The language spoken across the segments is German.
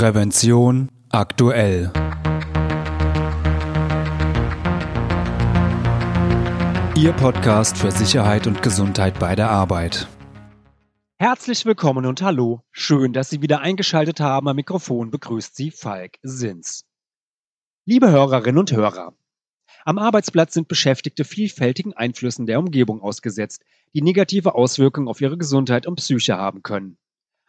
Prävention aktuell. Ihr Podcast für Sicherheit und Gesundheit bei der Arbeit. Herzlich willkommen und hallo. Schön, dass Sie wieder eingeschaltet haben. Am Mikrofon begrüßt Sie Falk Sins. Liebe Hörerinnen und Hörer, am Arbeitsplatz sind Beschäftigte vielfältigen Einflüssen der Umgebung ausgesetzt, die negative Auswirkungen auf ihre Gesundheit und Psyche haben können.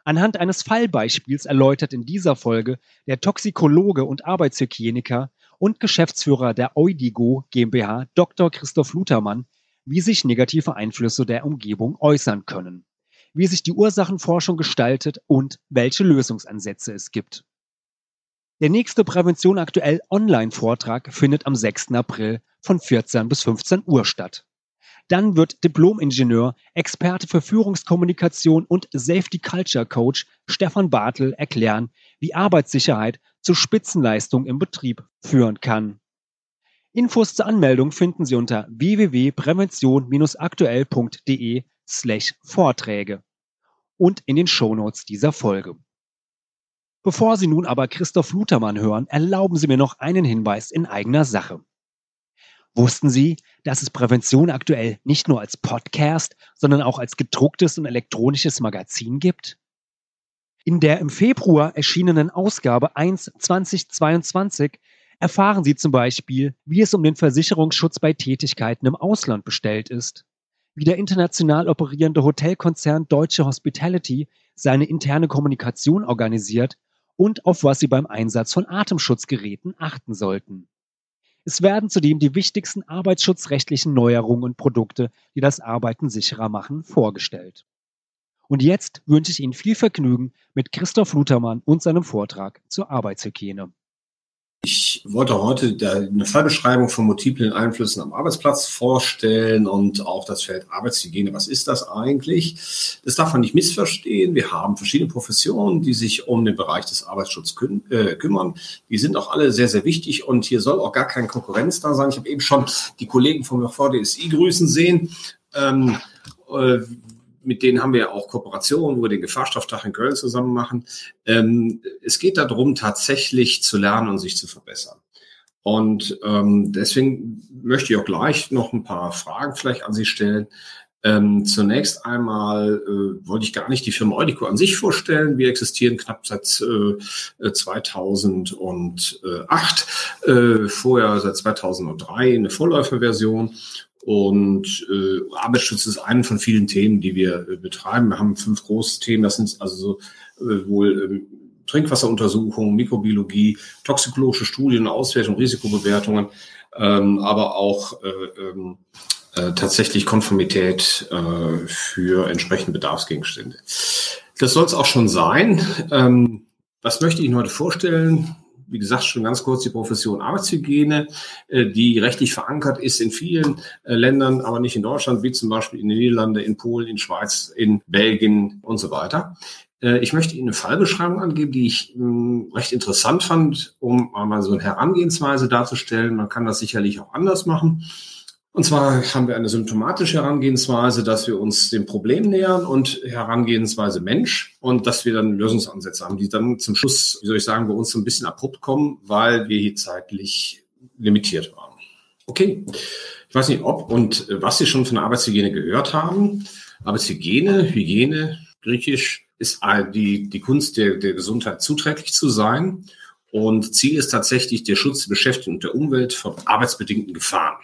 Anhand eines Fallbeispiels erläutert in dieser Folge der Toxikologe und Arbeitshygieniker und Geschäftsführer der Eudigo GmbH Dr. Christoph Lutermann, wie sich negative Einflüsse der Umgebung äußern können, wie sich die Ursachenforschung gestaltet und welche Lösungsansätze es gibt. Der nächste Prävention aktuell Online-Vortrag findet am 6. April von 14 bis 15 Uhr statt. Dann wird Diplom-Ingenieur, Experte für Führungskommunikation und Safety Culture Coach Stefan Bartel erklären, wie Arbeitssicherheit zu Spitzenleistung im Betrieb führen kann. Infos zur Anmeldung finden Sie unter www.prävention-aktuell.de slash Vorträge und in den Shownotes dieser Folge. Bevor Sie nun aber Christoph Lutermann hören, erlauben Sie mir noch einen Hinweis in eigener Sache. Wussten Sie, dass es Prävention aktuell nicht nur als Podcast, sondern auch als gedrucktes und elektronisches Magazin gibt? In der im Februar erschienenen Ausgabe 1 2022 erfahren Sie zum Beispiel, wie es um den Versicherungsschutz bei Tätigkeiten im Ausland bestellt ist, wie der international operierende Hotelkonzern Deutsche Hospitality seine interne Kommunikation organisiert und auf was Sie beim Einsatz von Atemschutzgeräten achten sollten. Es werden zudem die wichtigsten arbeitsschutzrechtlichen Neuerungen und Produkte, die das Arbeiten sicherer machen, vorgestellt. Und jetzt wünsche ich Ihnen viel Vergnügen mit Christoph Lutermann und seinem Vortrag zur Arbeitshygiene. Ich wollte heute eine Fallbeschreibung von multiplen Einflüssen am Arbeitsplatz vorstellen und auch das Feld Arbeitshygiene. Was ist das eigentlich? Das darf man nicht missverstehen. Wir haben verschiedene Professionen, die sich um den Bereich des Arbeitsschutzes küm äh, kümmern. Die sind auch alle sehr, sehr wichtig und hier soll auch gar keine Konkurrenz da sein. Ich habe eben schon die Kollegen vom VDSI grüßen sehen. Ähm, äh, mit denen haben wir auch Kooperationen, wo wir den Gefahrstofftag in Köln zusammen machen. Ähm, es geht darum, tatsächlich zu lernen und sich zu verbessern. Und ähm, deswegen möchte ich auch gleich noch ein paar Fragen vielleicht an Sie stellen. Ähm, zunächst einmal äh, wollte ich gar nicht die Firma Audico an sich vorstellen. Wir existieren knapp seit äh, 2008, äh, vorher seit 2003 eine Vorläuferversion und äh, Arbeitsschutz ist eine von vielen Themen, die wir äh, betreiben. Wir haben fünf große Themen. Das sind also so, äh, wohl ähm, Trinkwasseruntersuchungen, Mikrobiologie, toxikologische Studien, Auswertung, Risikobewertungen, ähm, aber auch äh, ähm, äh, tatsächlich Konformität äh, für entsprechende Bedarfsgegenstände. Das soll es auch schon sein. Ähm, was möchte ich Ihnen heute vorstellen? Wie gesagt, schon ganz kurz die Profession Arbeitshygiene, äh, die rechtlich verankert ist in vielen äh, Ländern, aber nicht in Deutschland, wie zum Beispiel in den Niederlanden, in Polen, in Schweiz, in Belgien und so weiter. Äh, ich möchte Ihnen eine Fallbeschreibung angeben, die ich hm, recht interessant fand, um einmal so eine Herangehensweise darzustellen. Man kann das sicherlich auch anders machen. Und zwar haben wir eine symptomatische Herangehensweise, dass wir uns dem Problem nähern und Herangehensweise Mensch und dass wir dann Lösungsansätze haben, die dann zum Schluss, wie soll ich sagen, bei uns so ein bisschen abrupt kommen, weil wir hier zeitlich limitiert waren. Okay, ich weiß nicht, ob und was Sie schon von der Arbeitshygiene gehört haben. Arbeitshygiene, Hygiene, griechisch, ist die, die Kunst der, der Gesundheit zuträglich zu sein. Und Ziel ist tatsächlich der Schutz der Beschäftigten und der Umwelt vor arbeitsbedingten Gefahren.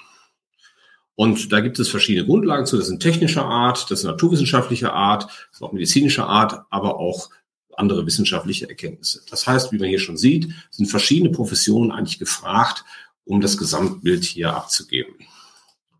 Und da gibt es verschiedene Grundlagen zu. Das sind technischer Art, das ist naturwissenschaftlicher Art, das ist auch medizinischer Art, aber auch andere wissenschaftliche Erkenntnisse. Das heißt, wie man hier schon sieht, sind verschiedene Professionen eigentlich gefragt, um das Gesamtbild hier abzugeben.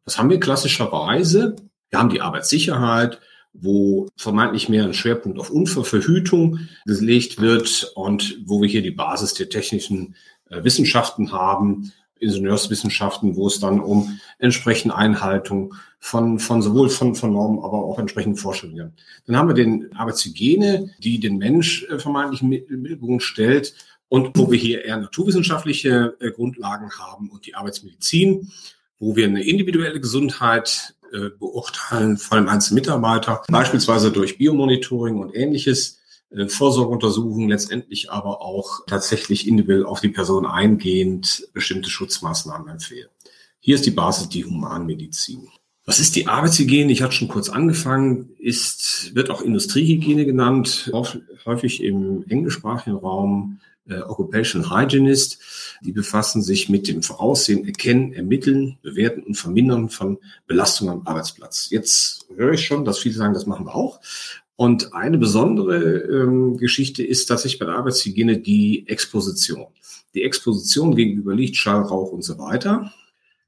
Was haben wir klassischerweise? Wir haben die Arbeitssicherheit, wo vermeintlich mehr ein Schwerpunkt auf Unfallverhütung gelegt wird und wo wir hier die Basis der technischen äh, Wissenschaften haben, Ingenieurswissenschaften, wo es dann um entsprechende Einhaltung von, von sowohl von, von Normen, aber auch entsprechenden Vorstellungen. Dann haben wir den Arbeitshygiene, die den Mensch äh, vermeintlich in den Mittelpunkt stellt und wo wir hier eher naturwissenschaftliche äh, Grundlagen haben und die Arbeitsmedizin, wo wir eine individuelle Gesundheit äh, beurteilen, vor allem einzelne Mitarbeiter, beispielsweise durch Biomonitoring und ähnliches, äh, Vorsorgeuntersuchungen, letztendlich aber auch tatsächlich individuell auf die Person eingehend bestimmte Schutzmaßnahmen empfehlen. Hier ist die Basis die Humanmedizin. Was ist die Arbeitshygiene? Ich hatte schon kurz angefangen, ist, wird auch Industriehygiene genannt, häufig im englischsprachigen Raum äh, Occupational Hygienist. Die befassen sich mit dem Voraussehen, Erkennen, Ermitteln, Bewerten und Vermindern von Belastungen am Arbeitsplatz. Jetzt höre ich schon, dass viele sagen, das machen wir auch. Und eine besondere ähm, Geschichte ist tatsächlich bei der Arbeitshygiene die Exposition. Die Exposition gegenüber Licht, Schall, Rauch und so weiter.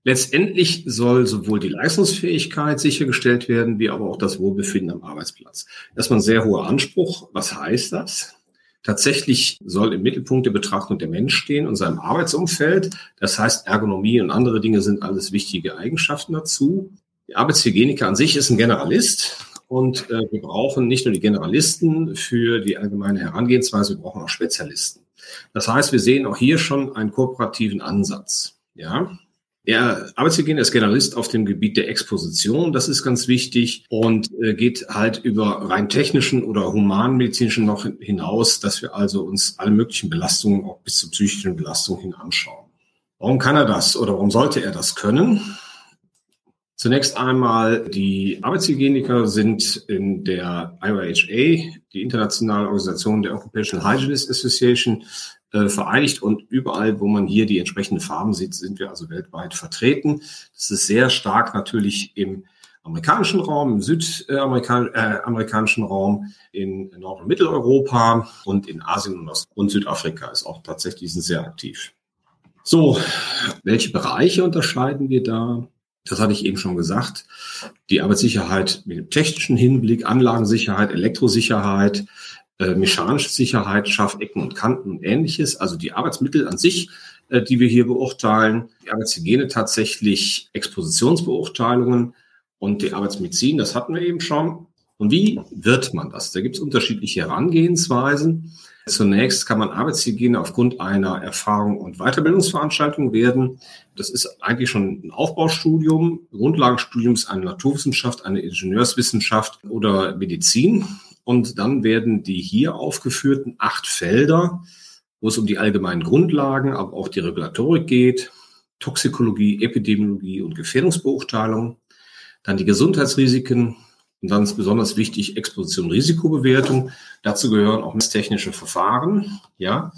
Letztendlich soll sowohl die Leistungsfähigkeit sichergestellt werden, wie aber auch das Wohlbefinden am Arbeitsplatz. Erstmal ein sehr hoher Anspruch. Was heißt das? Tatsächlich soll im Mittelpunkt der Betrachtung der Mensch stehen und seinem Arbeitsumfeld. Das heißt, Ergonomie und andere Dinge sind alles wichtige Eigenschaften dazu. Der Arbeitshygieniker an sich ist ein Generalist. Und äh, wir brauchen nicht nur die Generalisten für die allgemeine Herangehensweise, wir brauchen auch Spezialisten. Das heißt, wir sehen auch hier schon einen kooperativen Ansatz. Ja, der Arbeitshygiene ist Generalist auf dem Gebiet der Exposition, das ist ganz wichtig und äh, geht halt über rein technischen oder humanmedizinischen noch hinaus, dass wir also uns alle möglichen Belastungen, auch bis zur psychischen Belastung hin anschauen. Warum kann er das oder warum sollte er das können? Zunächst einmal, die Arbeitshygieniker sind in der IOHA, die internationale Organisation der Occupational Hygienist Association, äh, vereinigt und überall, wo man hier die entsprechenden Farben sieht, sind wir also weltweit vertreten. Das ist sehr stark natürlich im amerikanischen Raum, im südamerikanischen äh, Raum, in Nord- und Mitteleuropa und in Asien und, und Südafrika ist auch tatsächlich sehr aktiv. So, welche Bereiche unterscheiden wir da? Das hatte ich eben schon gesagt. Die Arbeitssicherheit mit dem technischen Hinblick, Anlagensicherheit, Elektrosicherheit, äh, mechanische Sicherheit, Scharfecken und Kanten und ähnliches. Also die Arbeitsmittel an sich, äh, die wir hier beurteilen. Die Arbeitshygiene tatsächlich Expositionsbeurteilungen und die Arbeitsmedizin, das hatten wir eben schon. Und wie wird man das? Da gibt es unterschiedliche Herangehensweisen. Zunächst kann man Arbeitshygiene aufgrund einer Erfahrung und Weiterbildungsveranstaltung werden. Das ist eigentlich schon ein Aufbaustudium. Grundlagenstudium ist eine Naturwissenschaft, eine Ingenieurswissenschaft oder Medizin. Und dann werden die hier aufgeführten acht Felder, wo es um die allgemeinen Grundlagen, aber auch die Regulatorik geht, Toxikologie, Epidemiologie und Gefährdungsbeurteilung, dann die Gesundheitsrisiken, und dann ist besonders wichtig Exposition, Risikobewertung. Dazu gehören auch messtechnische Verfahren, ja,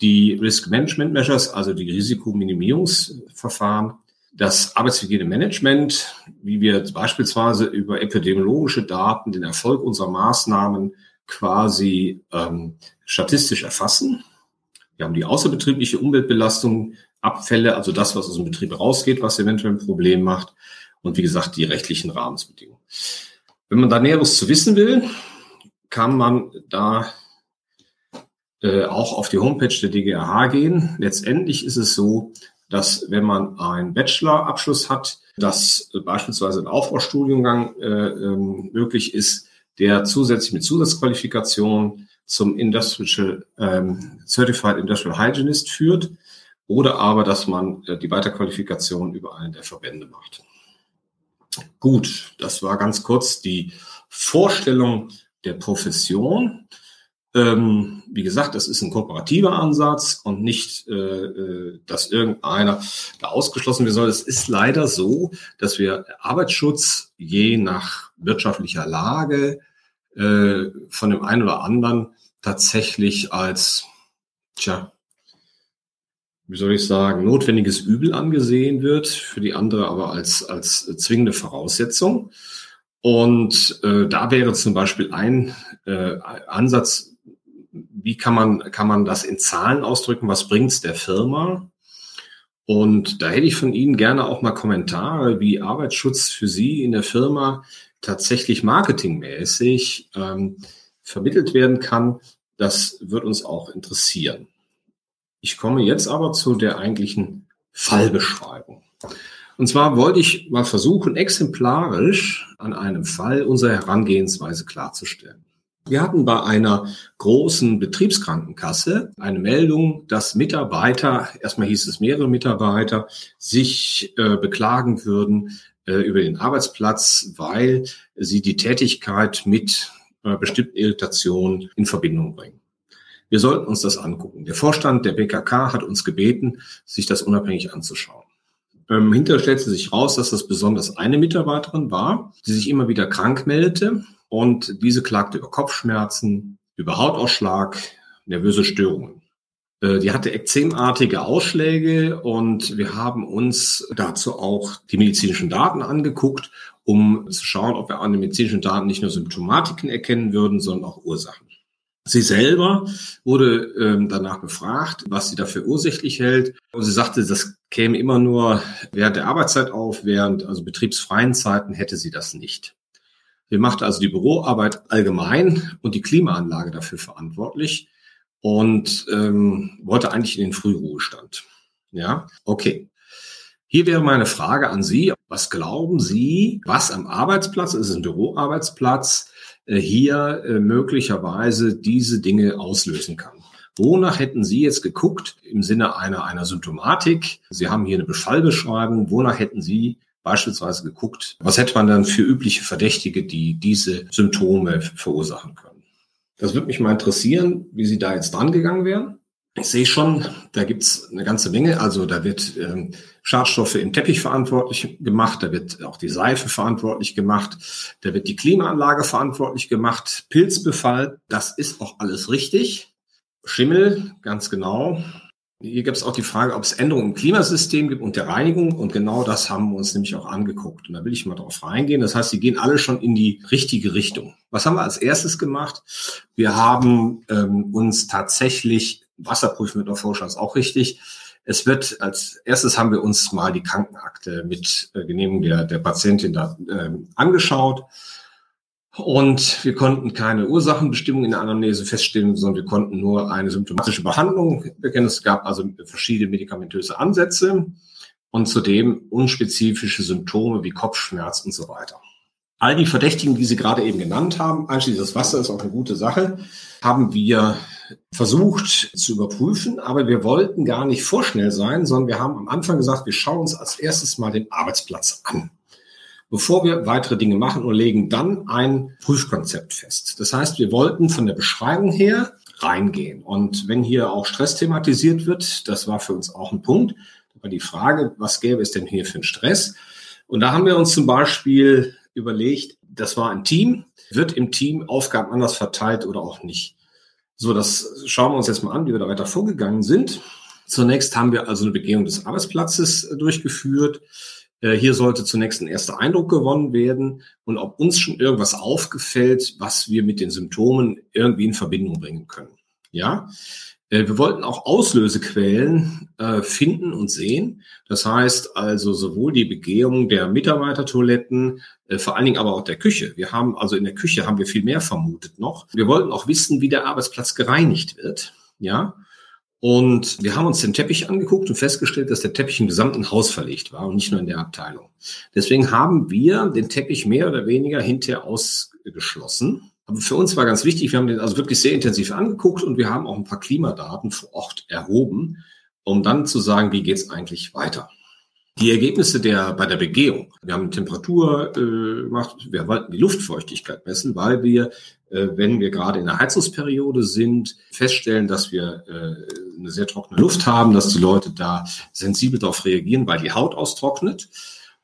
die Risk Management Measures, also die Risikominimierungsverfahren, das Arbeitshygienemanagement, wie wir beispielsweise über epidemiologische Daten den Erfolg unserer Maßnahmen quasi ähm, statistisch erfassen. Wir haben die außerbetriebliche Umweltbelastung, Abfälle, also das, was aus dem Betrieb rausgeht, was eventuell ein Problem macht. Und wie gesagt, die rechtlichen Rahmensbedingungen. Wenn man da Näheres zu wissen will, kann man da äh, auch auf die Homepage der DGRH gehen. Letztendlich ist es so, dass wenn man einen Bachelorabschluss hat, dass beispielsweise ein Aufbaustudiengang äh, ähm, möglich ist, der zusätzlich mit Zusatzqualifikation zum Industrial ähm, Certified Industrial Hygienist führt oder aber, dass man äh, die Weiterqualifikation über einen der Verbände macht. Gut, das war ganz kurz die Vorstellung der Profession. Ähm, wie gesagt, das ist ein kooperativer Ansatz und nicht, äh, äh, dass irgendeiner da ausgeschlossen werden soll. Es ist leider so, dass wir Arbeitsschutz je nach wirtschaftlicher Lage äh, von dem einen oder anderen tatsächlich als, tja, wie soll ich sagen, notwendiges Übel angesehen wird, für die andere aber als, als zwingende Voraussetzung. Und äh, da wäre zum Beispiel ein äh, Ansatz, wie kann man, kann man das in Zahlen ausdrücken, was bringt's der Firma? Und da hätte ich von Ihnen gerne auch mal Kommentare, wie Arbeitsschutz für Sie in der Firma tatsächlich marketingmäßig ähm, vermittelt werden kann. Das wird uns auch interessieren. Ich komme jetzt aber zu der eigentlichen Fallbeschreibung. Und zwar wollte ich mal versuchen, exemplarisch an einem Fall unsere Herangehensweise klarzustellen. Wir hatten bei einer großen Betriebskrankenkasse eine Meldung, dass Mitarbeiter, erstmal hieß es mehrere Mitarbeiter, sich äh, beklagen würden äh, über den Arbeitsplatz, weil sie die Tätigkeit mit äh, bestimmten Irritationen in Verbindung bringen. Wir sollten uns das angucken. Der Vorstand der BKK hat uns gebeten, sich das unabhängig anzuschauen. Ähm, hinterher stellte sich raus, dass das besonders eine Mitarbeiterin war, die sich immer wieder krank meldete und diese klagte über Kopfschmerzen, über Hautausschlag, nervöse Störungen. Äh, die hatte ekzemartige Ausschläge und wir haben uns dazu auch die medizinischen Daten angeguckt, um zu schauen, ob wir an den medizinischen Daten nicht nur Symptomatiken erkennen würden, sondern auch Ursachen. Sie selber wurde ähm, danach befragt, was sie dafür ursächlich hält. Und sie sagte, das käme immer nur während der Arbeitszeit auf, während also betriebsfreien Zeiten hätte sie das nicht. Sie machte also die Büroarbeit allgemein und die Klimaanlage dafür verantwortlich und ähm, wollte eigentlich in den Frühruhestand. Ja, okay. Hier wäre meine Frage an Sie. Was glauben Sie, was am Arbeitsplatz, es ist ein Büroarbeitsplatz, hier äh, möglicherweise diese Dinge auslösen kann. Wonach hätten Sie jetzt geguckt im Sinne einer, einer Symptomatik? Sie haben hier eine Befallbeschreibung. Wonach hätten Sie beispielsweise geguckt, was hätte man dann für übliche Verdächtige, die diese Symptome verursachen können? Das würde mich mal interessieren, wie Sie da jetzt dran gegangen wären. Ich sehe schon, da gibt's eine ganze Menge. Also da wird ähm, Schadstoffe im Teppich verantwortlich gemacht, da wird auch die Seife verantwortlich gemacht, da wird die Klimaanlage verantwortlich gemacht, Pilzbefall, das ist auch alles richtig. Schimmel, ganz genau. Hier gibt es auch die Frage, ob es Änderungen im Klimasystem gibt und der Reinigung. Und genau das haben wir uns nämlich auch angeguckt. Und da will ich mal drauf reingehen. Das heißt, sie gehen alle schon in die richtige Richtung. Was haben wir als erstes gemacht? Wir haben ähm, uns tatsächlich Wasserprüfen mit der Forscher ist auch richtig. Es wird als erstes haben wir uns mal die Krankenakte mit äh, Genehmigung der, der Patientin da äh, angeschaut. Und wir konnten keine Ursachenbestimmung in der Anamnese feststellen, sondern wir konnten nur eine symptomatische Behandlung bekennen. Es gab also verschiedene medikamentöse Ansätze und zudem unspezifische Symptome wie Kopfschmerz und so weiter. All die Verdächtigen, die Sie gerade eben genannt haben, einschließlich das Wasser ist auch eine gute Sache, haben wir versucht zu überprüfen, aber wir wollten gar nicht vorschnell sein, sondern wir haben am Anfang gesagt, wir schauen uns als erstes mal den Arbeitsplatz an, bevor wir weitere Dinge machen und legen dann ein Prüfkonzept fest. Das heißt, wir wollten von der Beschreibung her reingehen. Und wenn hier auch Stress thematisiert wird, das war für uns auch ein Punkt, war die Frage, was gäbe es denn hier für einen Stress? Und da haben wir uns zum Beispiel überlegt, das war ein Team, wird im Team Aufgaben anders verteilt oder auch nicht. So, das schauen wir uns jetzt mal an, wie wir da weiter vorgegangen sind. Zunächst haben wir also eine Begehung des Arbeitsplatzes äh, durchgeführt. Äh, hier sollte zunächst ein erster Eindruck gewonnen werden und ob uns schon irgendwas aufgefällt, was wir mit den Symptomen irgendwie in Verbindung bringen können. Ja, wir wollten auch Auslösequellen äh, finden und sehen. Das heißt also sowohl die Begehung der Mitarbeitertoiletten, äh, vor allen Dingen aber auch der Küche. Wir haben also in der Küche haben wir viel mehr vermutet noch. Wir wollten auch wissen, wie der Arbeitsplatz gereinigt wird. Ja. Und wir haben uns den Teppich angeguckt und festgestellt, dass der Teppich im gesamten Haus verlegt war und nicht nur in der Abteilung. Deswegen haben wir den Teppich mehr oder weniger hinterher ausgeschlossen aber für uns war ganz wichtig, wir haben den also wirklich sehr intensiv angeguckt und wir haben auch ein paar Klimadaten vor Ort erhoben, um dann zu sagen, wie geht's eigentlich weiter. Die Ergebnisse der, bei der Begehung. Wir haben Temperatur äh, gemacht, wir wollten die Luftfeuchtigkeit messen, weil wir, äh, wenn wir gerade in der Heizungsperiode sind, feststellen, dass wir äh, eine sehr trockene Luft haben, dass die Leute da sensibel darauf reagieren, weil die Haut austrocknet.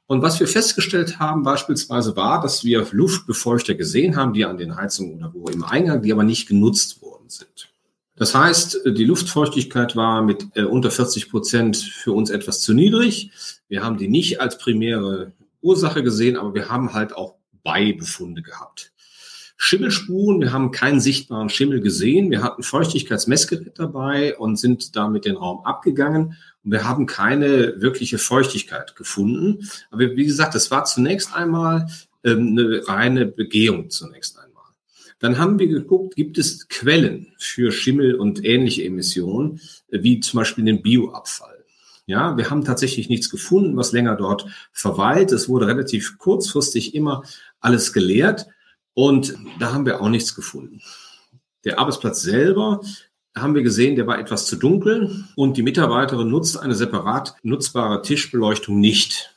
Und was wir festgestellt haben beispielsweise war, dass wir Luftbefeuchter gesehen haben, die an den Heizungen oder wo im Eingang, die aber nicht genutzt worden sind. Das heißt, die Luftfeuchtigkeit war mit äh, unter 40 Prozent für uns etwas zu niedrig. Wir haben die nicht als primäre Ursache gesehen, aber wir haben halt auch Beibefunde gehabt. Schimmelspuren, wir haben keinen sichtbaren Schimmel gesehen. Wir hatten Feuchtigkeitsmessgerät dabei und sind damit den Raum abgegangen und wir haben keine wirkliche Feuchtigkeit gefunden. Aber wie gesagt, das war zunächst einmal ähm, eine reine Begehung zunächst einmal. Dann haben wir geguckt, gibt es Quellen für Schimmel und ähnliche Emissionen, äh, wie zum Beispiel den Bioabfall. Ja, wir haben tatsächlich nichts gefunden, was länger dort verweilt. Es wurde relativ kurzfristig immer alles geleert und da haben wir auch nichts gefunden. Der Arbeitsplatz selber haben wir gesehen, der war etwas zu dunkel und die Mitarbeiterin nutzt eine separat nutzbare Tischbeleuchtung nicht.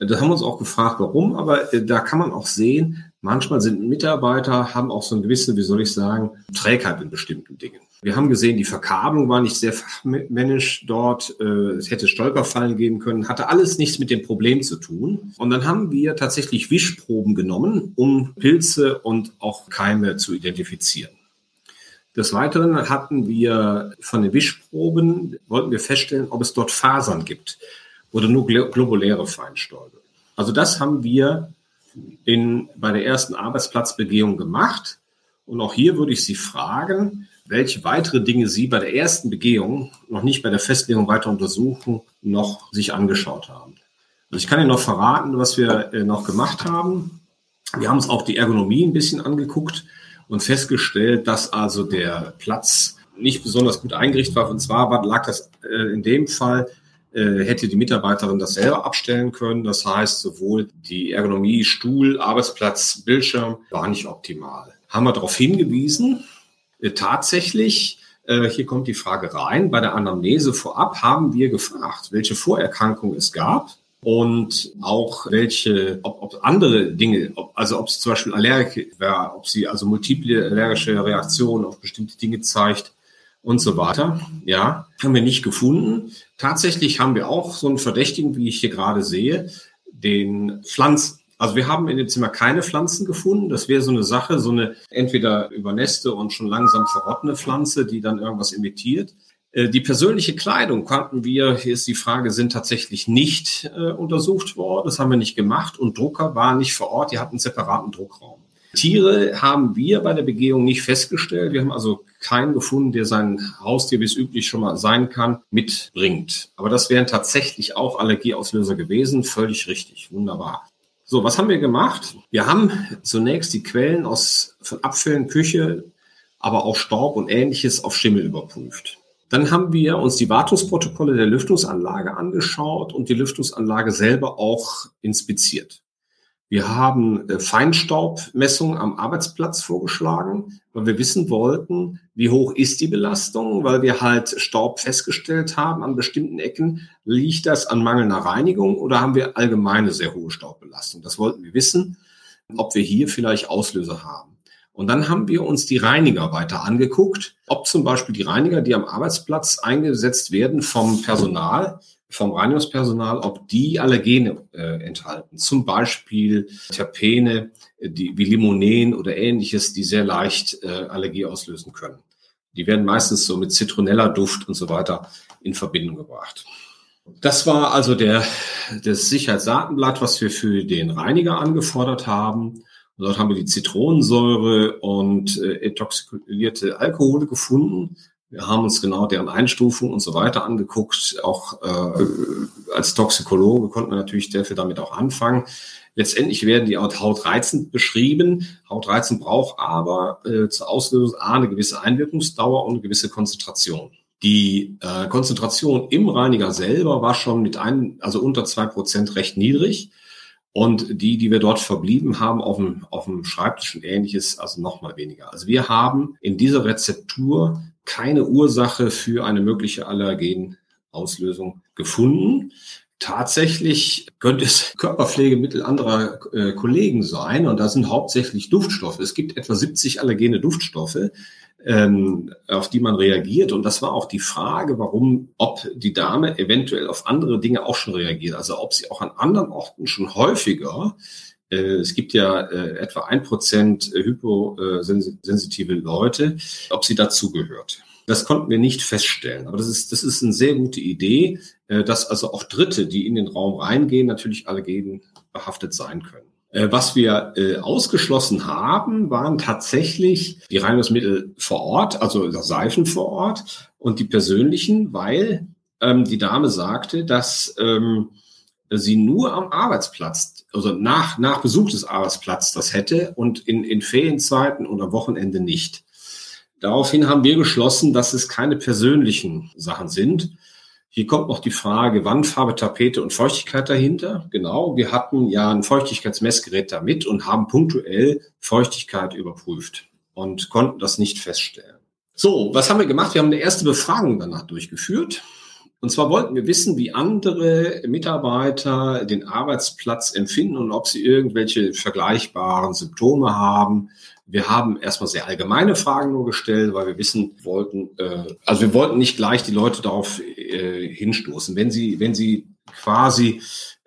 Da haben wir uns auch gefragt, warum, aber äh, da kann man auch sehen, Manchmal sind Mitarbeiter, haben auch so eine gewisse, wie soll ich sagen, Trägheit in bestimmten Dingen. Wir haben gesehen, die Verkabelung war nicht sehr fachmännisch dort. Äh, es hätte Stolperfallen geben können, hatte alles nichts mit dem Problem zu tun. Und dann haben wir tatsächlich Wischproben genommen, um Pilze und auch Keime zu identifizieren. Des Weiteren hatten wir von den Wischproben, wollten wir feststellen, ob es dort Fasern gibt oder nur globuläre Feinstäube. Also das haben wir in, bei der ersten Arbeitsplatzbegehung gemacht. Und auch hier würde ich Sie fragen, welche weitere Dinge Sie bei der ersten Begehung, noch nicht bei der Festlegung weiter untersuchen, noch sich angeschaut haben. Also ich kann Ihnen noch verraten, was wir äh, noch gemacht haben. Wir haben uns auch die Ergonomie ein bisschen angeguckt und festgestellt, dass also der Platz nicht besonders gut eingerichtet war. Und zwar lag das äh, in dem Fall äh, hätte die Mitarbeiterin das selber abstellen können. Das heißt, sowohl die Ergonomie, Stuhl, Arbeitsplatz, Bildschirm war nicht optimal. Haben wir darauf hingewiesen. Äh, tatsächlich, hier kommt die Frage rein, bei der Anamnese vorab haben wir gefragt, welche Vorerkrankungen es gab und auch welche, ob, ob andere Dinge, ob, also ob sie zum Beispiel Allergik war, ob sie also multiple allergische Reaktionen auf bestimmte Dinge zeigt und so weiter. Ja, haben wir nicht gefunden. Tatsächlich haben wir auch so einen Verdächtigen, wie ich hier gerade sehe, den Pflanzen. Also wir haben in dem Zimmer keine Pflanzen gefunden. Das wäre so eine Sache, so eine entweder übernässte und schon langsam verrottene Pflanze, die dann irgendwas imitiert. Äh, die persönliche Kleidung konnten wir, hier ist die Frage, sind tatsächlich nicht äh, untersucht worden. Das haben wir nicht gemacht und Drucker waren nicht vor Ort. Die hatten einen separaten Druckraum. Tiere haben wir bei der Begehung nicht festgestellt. Wir haben also keinen gefunden, der sein Haustier, wie es üblich schon mal sein kann, mitbringt. Aber das wären tatsächlich auch Allergieauslöser gewesen. Völlig richtig. Wunderbar. So, was haben wir gemacht? Wir haben zunächst die Quellen aus, von Abfällen, Küche, aber auch Staub und ähnliches auf Schimmel überprüft. Dann haben wir uns die Wartungsprotokolle der Lüftungsanlage angeschaut und die Lüftungsanlage selber auch inspiziert. Wir haben äh, Feinstaubmessungen am Arbeitsplatz vorgeschlagen, weil wir wissen wollten, wie hoch ist die Belastung, weil wir halt Staub festgestellt haben an bestimmten Ecken. Liegt das an mangelnder Reinigung oder haben wir allgemeine sehr hohe Staubbelastung? Das wollten wir wissen, ob wir hier vielleicht Auslöser haben. Und dann haben wir uns die Reiniger weiter angeguckt, ob zum Beispiel die Reiniger, die am Arbeitsplatz eingesetzt werden vom Personal, vom Reinigungspersonal, ob die Allergene äh, enthalten. Zum Beispiel Terpene, die, wie Limonen oder ähnliches, die sehr leicht äh, Allergie auslösen können. Die werden meistens so mit Zitronella-Duft und so weiter in Verbindung gebracht. Das war also der, das Sicherheitsdatenblatt, was wir für den Reiniger angefordert haben. Dort haben wir die Zitronensäure und äh, etoxikulierte Alkohole gefunden. Wir haben uns genau deren Einstufung und so weiter angeguckt. Auch äh, als Toxikologe konnten wir natürlich sehr viel damit auch anfangen. Letztendlich werden die hautreizend beschrieben. Hautreizend braucht aber äh, zur Auslösung A eine gewisse Einwirkungsdauer und eine gewisse Konzentration. Die äh, Konzentration im Reiniger selber war schon mit einem, also unter zwei Prozent recht niedrig. Und die, die wir dort verblieben haben auf dem, auf dem Schreibtisch und ähnliches, also noch mal weniger. Also wir haben in dieser Rezeptur keine Ursache für eine mögliche Allergenauslösung gefunden. Tatsächlich könnte es Körperpflegemittel anderer äh, Kollegen sein und da sind hauptsächlich Duftstoffe. Es gibt etwa 70 allergene Duftstoffe, ähm, auf die man reagiert. Und das war auch die Frage, warum, ob die Dame eventuell auf andere Dinge auch schon reagiert. Also ob sie auch an anderen Orten schon häufiger äh, es gibt ja äh, etwa ein Prozent hyposensitive Leute, ob sie dazugehört. Das konnten wir nicht feststellen. Aber das ist, das ist eine sehr gute Idee, äh, dass also auch Dritte, die in den Raum reingehen, natürlich Allergenen behaftet sein können. Was wir ausgeschlossen haben, waren tatsächlich die Reinigungsmittel vor Ort, also Seifen vor Ort und die persönlichen, weil ähm, die Dame sagte, dass ähm, sie nur am Arbeitsplatz, also nach, nach Besuch des Arbeitsplatzes das hätte und in, in Ferienzeiten am Wochenende nicht. Daraufhin haben wir geschlossen, dass es keine persönlichen Sachen sind. Hier kommt noch die Frage Wandfarbe, Tapete und Feuchtigkeit dahinter. Genau, wir hatten ja ein Feuchtigkeitsmessgerät damit und haben punktuell Feuchtigkeit überprüft und konnten das nicht feststellen. So, was haben wir gemacht? Wir haben eine erste Befragung danach durchgeführt Und zwar wollten wir wissen, wie andere Mitarbeiter den Arbeitsplatz empfinden und ob sie irgendwelche vergleichbaren Symptome haben. Wir haben erstmal sehr allgemeine Fragen nur gestellt, weil wir wissen wollten, äh, also wir wollten nicht gleich die Leute darauf äh, hinstoßen. Wenn sie, wenn sie quasi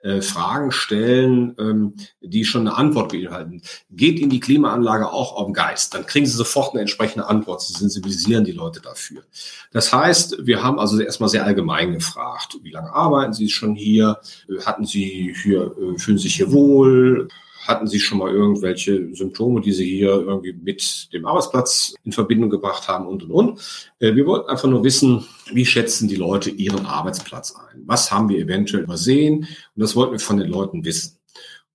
äh, Fragen stellen, ähm, die schon eine Antwort beinhalten. Geht in die Klimaanlage auch auf den Geist, dann kriegen Sie sofort eine entsprechende Antwort. Sie sensibilisieren die Leute dafür. Das heißt, wir haben also erstmal sehr allgemein gefragt, wie lange arbeiten Sie schon hier? Hatten Sie hier, äh, fühlen Sie sich hier wohl? Hatten Sie schon mal irgendwelche Symptome, die Sie hier irgendwie mit dem Arbeitsplatz in Verbindung gebracht haben und, und, und. Äh, wir wollten einfach nur wissen, wie schätzen die Leute ihren Arbeitsplatz ein? Was haben wir eventuell übersehen? Und das wollten wir von den Leuten wissen.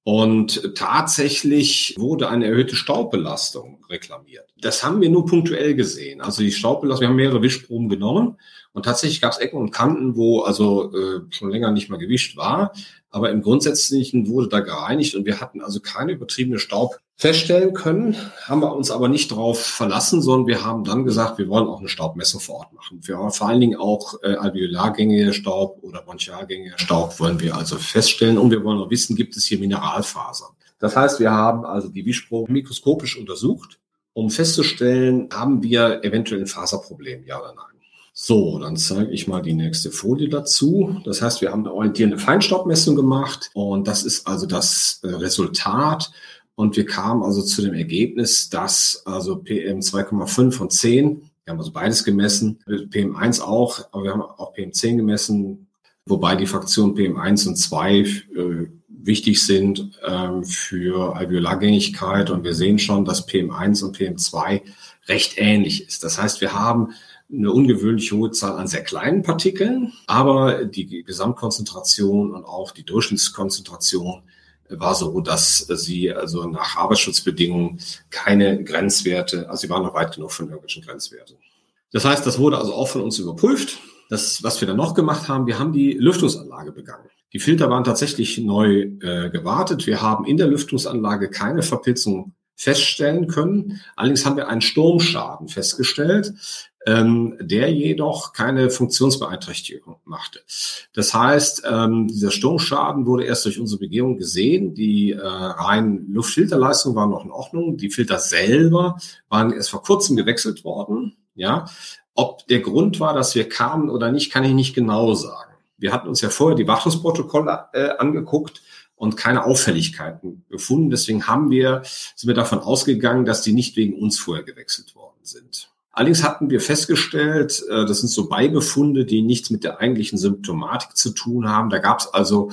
Und tatsächlich wurde eine erhöhte Staubbelastung reklamiert. Das haben wir nur punktuell gesehen. Also die Staubbelastung, wir haben mehrere Wischproben genommen und tatsächlich gab es Ecken und Kanten, wo also äh, schon länger nicht mehr gewischt war. Aber im Grundsätzlichen wurde da gereinigt und wir hatten also keine übertriebene Staub feststellen können, haben wir uns aber nicht darauf verlassen, sondern wir haben dann gesagt, wir wollen auch eine Staubmessung vor Ort machen. Wir haben vor allen Dingen auch äh, alveolargängiger Staub oder bronchialgängiger Staub wollen wir also feststellen und wir wollen auch wissen, gibt es hier Mineralfasern. Das heißt, wir haben also die Wischprobe mikroskopisch untersucht, um festzustellen, haben wir eventuell ein Faserproblem, ja oder nein. So, dann zeige ich mal die nächste Folie dazu. Das heißt, wir haben eine orientierende Feinstaubmessung gemacht und das ist also das äh, Resultat. Und wir kamen also zu dem Ergebnis, dass also PM 2,5 von 10, wir haben also beides gemessen, PM1 auch, aber wir haben auch PM10 gemessen, wobei die Fraktionen PM1 und 2 äh, wichtig sind äh, für Alveolargängigkeit. Und wir sehen schon, dass PM1 und PM2 recht ähnlich ist. Das heißt, wir haben eine ungewöhnlich hohe Zahl an sehr kleinen Partikeln, aber die Gesamtkonzentration und auch die Durchschnittskonzentration war so, dass sie also nach Arbeitsschutzbedingungen keine Grenzwerte, also sie waren noch weit genug von irgendwelchen Grenzwerten. Das heißt, das wurde also auch von uns überprüft. Das, was wir dann noch gemacht haben, wir haben die Lüftungsanlage begangen. Die Filter waren tatsächlich neu äh, gewartet. Wir haben in der Lüftungsanlage keine Verpilzung feststellen können. Allerdings haben wir einen Sturmschaden festgestellt, ähm, der jedoch keine Funktionsbeeinträchtigung machte. Das heißt, ähm, dieser Sturmschaden wurde erst durch unsere Begehung gesehen. Die äh, reinen Luftfilterleistungen waren noch in Ordnung. Die Filter selber waren erst vor kurzem gewechselt worden. Ja, ob der Grund war, dass wir kamen oder nicht, kann ich nicht genau sagen. Wir hatten uns ja vorher die Wartungsprotokolle äh, angeguckt und keine Auffälligkeiten gefunden. Deswegen haben wir, sind wir davon ausgegangen, dass die nicht wegen uns vorher gewechselt worden sind. Allerdings hatten wir festgestellt, äh, das sind so Beibefunde, die nichts mit der eigentlichen Symptomatik zu tun haben. Da gab es also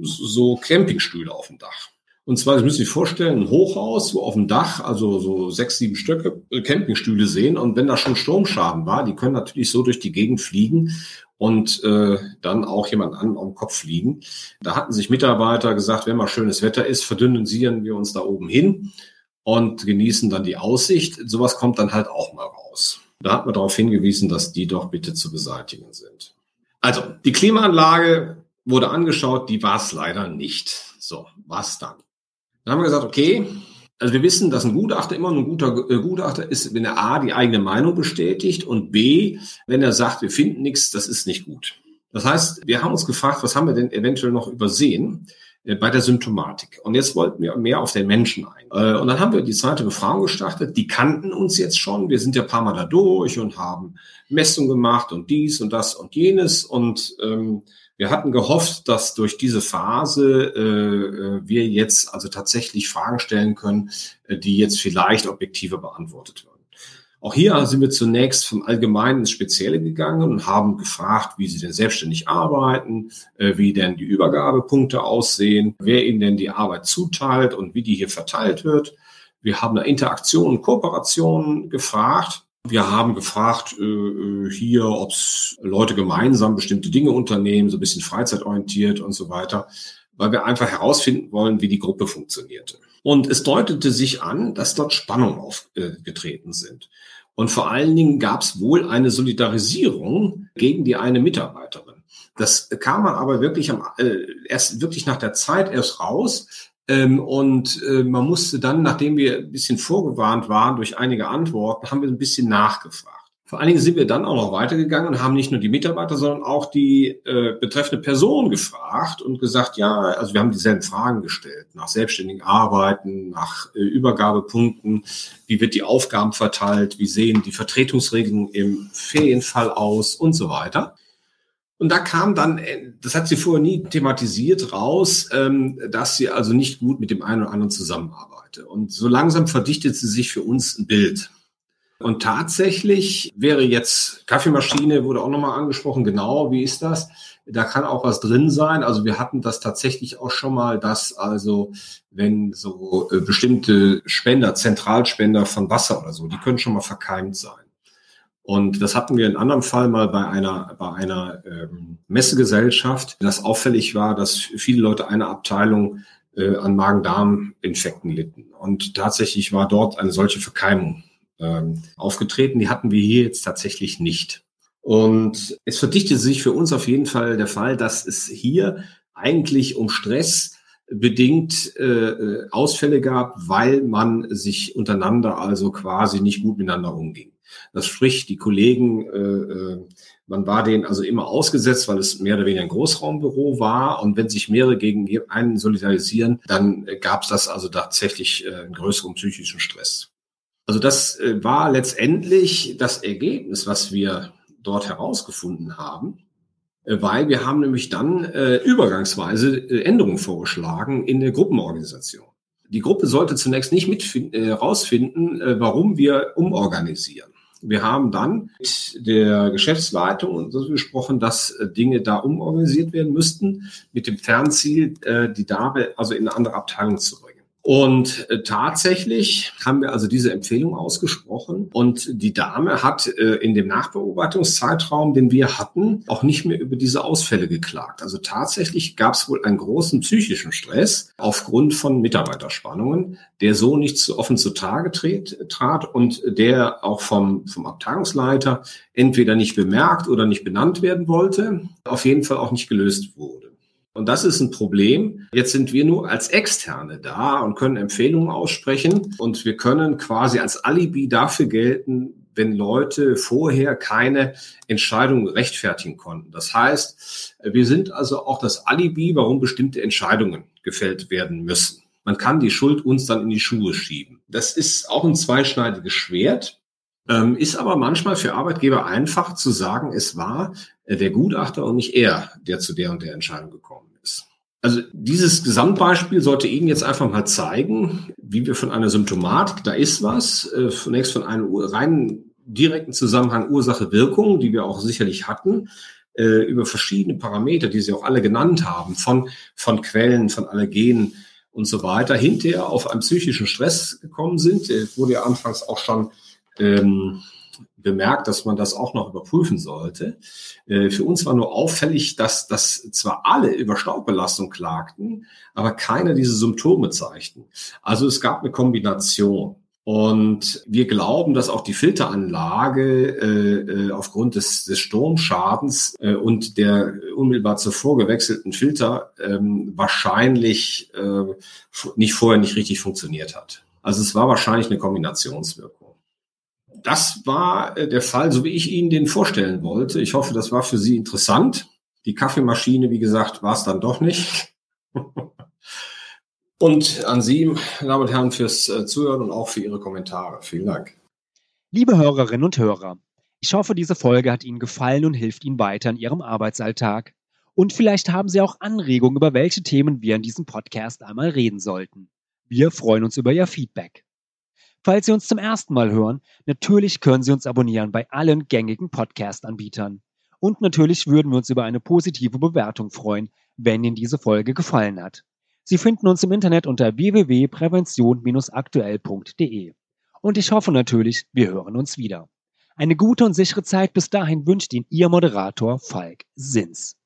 so Campingstühle auf dem Dach. Und zwar, Sie müssen sich vorstellen, ein Hochhaus, wo auf dem Dach, also so sechs, sieben Stöcke äh, Campingstühle sehen. Und wenn da schon Sturmschaden war, die können natürlich so durch die Gegend fliegen und äh, dann auch jemand an am Kopf fliegen. Da hatten sich Mitarbeiter gesagt, wenn mal schönes Wetter ist, verdünnen wir uns da oben hin und genießen dann die Aussicht. Sowas kommt dann halt auch mal raus. Da hat man darauf hingewiesen, dass die doch bitte zu beseitigen sind. Also, die Klimaanlage wurde angeschaut, die war es leider nicht. So, was dann? Dann haben wir gesagt, okay, also wir wissen, dass ein Gutachter immer ein guter äh, Gutachter ist, wenn er A, die eigene Meinung bestätigt und B, wenn er sagt, wir finden nichts, das ist nicht gut. Das heißt, wir haben uns gefragt, was haben wir denn eventuell noch übersehen? Äh, bei der Symptomatik. Und jetzt wollten wir mehr auf den Menschen ein. Äh, und dann haben wir die zweite Befragung gestartet. Die kannten uns jetzt schon. Wir sind ja ein paar Mal da durch und haben Messungen gemacht und dies und das und jenes. Und ähm, wir hatten gehofft, dass durch diese Phase äh, wir jetzt also tatsächlich Fragen stellen können, die jetzt vielleicht objektiver beantwortet werden. Auch hier sind wir zunächst vom Allgemeinen ins Spezielle gegangen und haben gefragt, wie Sie denn selbstständig arbeiten, äh, wie denn die Übergabepunkte aussehen, wer Ihnen denn die Arbeit zuteilt und wie die hier verteilt wird. Wir haben eine Interaktion und Kooperation gefragt. Wir haben gefragt äh, äh hier, ob Leute gemeinsam bestimmte Dinge unternehmen, so ein bisschen freizeitorientiert und so weiter, weil wir einfach herausfinden wollen, wie die Gruppe funktionierte. Und es deutete sich an, dass dort Spannungen aufgetreten sind. Und vor allen Dingen gab es wohl eine Solidarisierung gegen die eine Mitarbeiterin. Das kam man aber wirklich am, äh, erst wirklich nach der Zeit erst raus. Ähm, und äh, man musste dann, nachdem wir ein bisschen vorgewarnt waren durch einige Antworten, haben wir ein bisschen nachgefragt. Vor allen Dingen sind wir dann auch noch weitergegangen und haben nicht nur die Mitarbeiter, sondern auch die äh, betreffende Person gefragt und gesagt, ja, also wir haben dieselben Fragen gestellt nach selbstständigen Arbeiten, nach äh, Übergabepunkten, wie wird die Aufgaben verteilt, wie sehen die Vertretungsregeln im Ferienfall aus und so weiter. Und da kam dann, äh, das hat sie vorher nie thematisiert, raus, ähm, dass sie also nicht gut mit dem einen oder anderen zusammenarbeitet. Und so langsam verdichtet sie sich für uns ein Bild. Und tatsächlich wäre jetzt Kaffeemaschine, wurde auch nochmal angesprochen, genau, wie ist das? Da kann auch was drin sein. Also wir hatten das tatsächlich auch schon mal, dass also, wenn so äh, bestimmte Spender, Zentralspender von Wasser oder so, die können schon mal verkeimt sein. Und das hatten wir in anderem Fall mal bei einer, bei einer ähm, Messegesellschaft, das auffällig war, dass viele Leute eine Abteilung äh, an Magen-Darm-Infekten litten. Und tatsächlich war dort eine solche Verkeimung ähm, aufgetreten. Die hatten wir hier jetzt tatsächlich nicht. Und es verdichtet sich für uns auf jeden Fall der Fall, dass es hier eigentlich um Stress bedingt äh, äh, Ausfälle gab, weil man sich untereinander also quasi nicht gut miteinander umging. Das spricht die Kollegen, äh, äh, man war denen also immer ausgesetzt, weil es mehr oder weniger ein Großraumbüro war. Und wenn sich mehrere gegen einen solidarisieren, dann gab es das also tatsächlich äh, einen größeren psychischen Stress. Also das äh, war letztendlich das Ergebnis, was wir dort herausgefunden haben, äh, weil wir haben nämlich dann äh, übergangsweise Änderungen vorgeschlagen in der Gruppenorganisation. Die Gruppe sollte zunächst nicht mit herausfinden, äh, warum wir umorganisieren. Wir haben dann mit der Geschäftsleitung so gesprochen, dass Dinge da umorganisiert werden müssten, mit dem Fernziel, die Dame also in eine andere Abteilung zu bringen. Und äh, tatsächlich haben wir also diese Empfehlung ausgesprochen und die Dame hat äh, in dem Nachbeobachtungszeitraum, den wir hatten, auch nicht mehr über diese Ausfälle geklagt. Also tatsächlich gab es wohl einen großen psychischen Stress aufgrund von Mitarbeiterspannungen, der so nicht zu offen zutage trat und der auch vom, vom Abteilungsleiter entweder nicht bemerkt oder nicht benannt werden wollte, auf jeden Fall auch nicht gelöst wurde. Und das ist ein Problem. Jetzt sind wir nur als Externe da und können Empfehlungen aussprechen. Und wir können quasi als Alibi dafür gelten, wenn Leute vorher keine Entscheidung rechtfertigen konnten. Das heißt, wir sind also auch das Alibi, warum bestimmte Entscheidungen gefällt werden müssen. Man kann die Schuld uns dann in die Schuhe schieben. Das ist auch ein zweischneidiges Schwert. Ähm, ist aber manchmal für Arbeitgeber einfach zu sagen, es war äh, der Gutachter und nicht er, der zu der und der Entscheidung gekommen ist. Also dieses Gesamtbeispiel sollte Ihnen jetzt einfach mal zeigen, wie wir von einer Symptomatik, da ist was, äh, zunächst von einem reinen direkten Zusammenhang Ursache-Wirkung, die wir auch sicherlich hatten, äh, über verschiedene Parameter, die Sie auch alle genannt haben, von, von Quellen, von Allergenen und so weiter, hinterher auf einen psychischen Stress gekommen sind. Der wurde ja anfangs auch schon ähm, bemerkt, dass man das auch noch überprüfen sollte. Äh, für uns war nur auffällig, dass, dass zwar alle über Staubbelastung klagten, aber keiner diese Symptome zeigten. Also es gab eine Kombination. Und wir glauben, dass auch die Filteranlage äh, äh, aufgrund des, des Sturmschadens äh, und der unmittelbar zuvor gewechselten Filter ähm, wahrscheinlich äh, nicht vorher nicht richtig funktioniert hat. Also es war wahrscheinlich eine Kombinationswirkung das war äh, der Fall, so wie ich Ihnen den vorstellen wollte. Ich hoffe, das war für Sie interessant. Die Kaffeemaschine, wie gesagt, war es dann doch nicht. und an Sie, meine Damen und Herren, fürs äh, Zuhören und auch für Ihre Kommentare. Vielen Dank. Liebe Hörerinnen und Hörer, ich hoffe, diese Folge hat Ihnen gefallen und hilft Ihnen weiter in Ihrem Arbeitsalltag. Und vielleicht haben Sie auch Anregungen, über welche Themen wir in diesem Podcast einmal reden sollten. Wir freuen uns über Ihr Feedback. Falls Sie uns zum ersten Mal hören, natürlich können Sie uns abonnieren bei allen gängigen Podcast-Anbietern. Und natürlich würden wir uns über eine positive Bewertung freuen, wenn Ihnen diese Folge gefallen hat. Sie finden uns im Internet unter www.prävention-aktuell.de. Und ich hoffe natürlich, wir hören uns wieder. Eine gute und sichere Zeit bis dahin wünscht Ihnen Ihr Moderator Falk Sins.